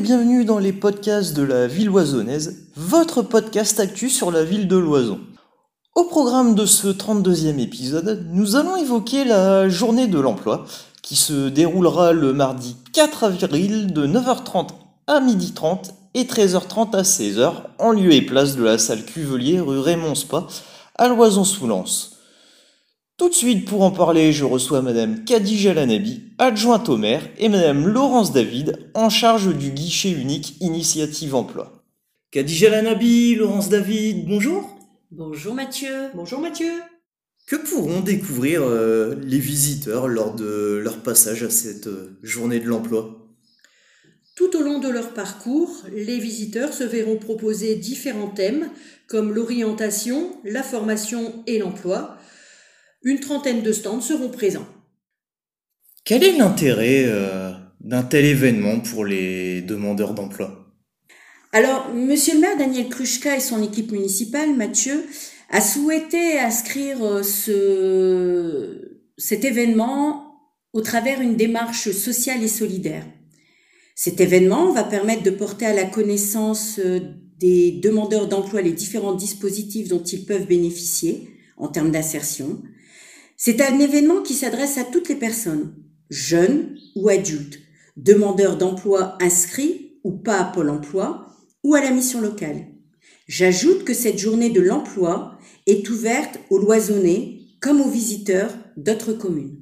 bienvenue dans les podcasts de la ville oisonnaise, votre podcast actu sur la ville de Loison. Au programme de ce 32e épisode, nous allons évoquer la journée de l'emploi qui se déroulera le mardi 4 avril de 9h30 à 12h30 et 13h30 à 16h en lieu et place de la salle Cuvelier rue Raymond Spa à Loison-sous-Lens. Tout de suite, pour en parler, je reçois Madame Khadija Lanabi, adjointe au maire, et Madame Laurence David, en charge du guichet unique Initiative Emploi. Khadija Lanabi, Laurence David, bonjour. Bonjour Mathieu. Bonjour Mathieu. Que pourront découvrir euh, les visiteurs lors de leur passage à cette euh, journée de l'emploi? Tout au long de leur parcours, les visiteurs se verront proposer différents thèmes comme l'orientation, la formation et l'emploi, une trentaine de stands seront présents. Quel est l'intérêt euh, d'un tel événement pour les demandeurs d'emploi? Alors, monsieur le maire Daniel Kruschka et son équipe municipale, Mathieu, a souhaité inscrire euh, ce, cet événement au travers une démarche sociale et solidaire. Cet événement va permettre de porter à la connaissance euh, des demandeurs d'emploi les différents dispositifs dont ils peuvent bénéficier en termes d'insertion, c'est un événement qui s'adresse à toutes les personnes, jeunes ou adultes, demandeurs d'emploi inscrits ou pas à Pôle emploi ou à la mission locale. J'ajoute que cette journée de l'emploi est ouverte aux loisonnés comme aux visiteurs d'autres communes.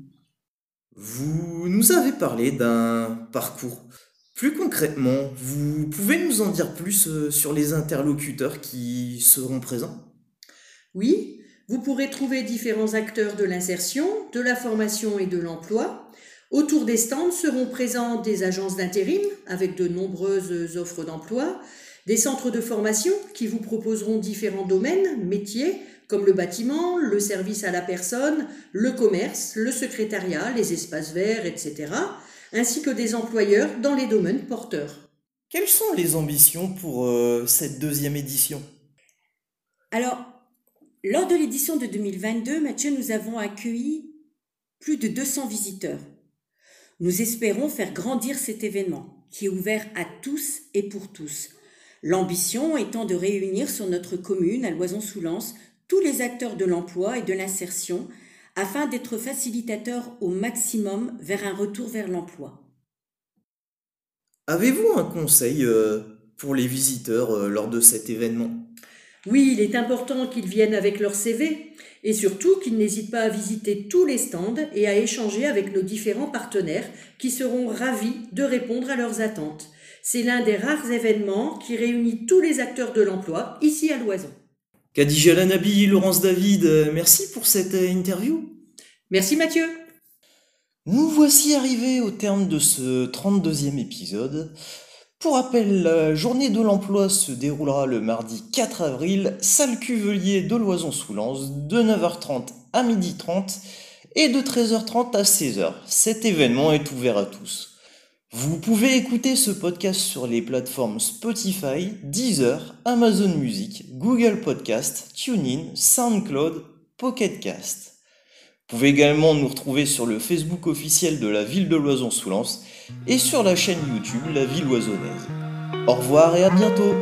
Vous nous avez parlé d'un parcours. Plus concrètement, vous pouvez nous en dire plus euh, sur les interlocuteurs qui seront présents? Oui, vous pourrez trouver différents acteurs de l'insertion, de la formation et de l'emploi. Autour des stands seront présents des agences d'intérim avec de nombreuses offres d'emploi, des centres de formation qui vous proposeront différents domaines, métiers, comme le bâtiment, le service à la personne, le commerce, le secrétariat, les espaces verts, etc., ainsi que des employeurs dans les domaines porteurs. Quelles sont les ambitions pour euh, cette deuxième édition? Alors, lors de l'édition de 2022, Mathieu, nous avons accueilli plus de 200 visiteurs. Nous espérons faire grandir cet événement, qui est ouvert à tous et pour tous. L'ambition étant de réunir sur notre commune, à Loison-sous-Lens, tous les acteurs de l'emploi et de l'insertion, afin d'être facilitateurs au maximum vers un retour vers l'emploi. Avez-vous un conseil euh, pour les visiteurs euh, lors de cet événement? Oui, il est important qu'ils viennent avec leur CV et surtout qu'ils n'hésitent pas à visiter tous les stands et à échanger avec nos différents partenaires qui seront ravis de répondre à leurs attentes. C'est l'un des rares événements qui réunit tous les acteurs de l'emploi ici à Loison. Khadija Lanabi, Laurence David, merci pour cette interview. Merci Mathieu. Nous voici arrivés au terme de ce 32e épisode. Pour rappel, la journée de l'emploi se déroulera le mardi 4 avril, salle Cuvelier de Loison-sous-Lens, de 9h30 à 12h30 et de 13h30 à 16h. Cet événement est ouvert à tous. Vous pouvez écouter ce podcast sur les plateformes Spotify, Deezer, Amazon Music, Google Podcast, TuneIn, SoundCloud, Pocketcast. Vous pouvez également nous retrouver sur le Facebook officiel de la ville de Loison-sous-Lens et sur la chaîne YouTube La Ville Oisonnaise. Au revoir et à bientôt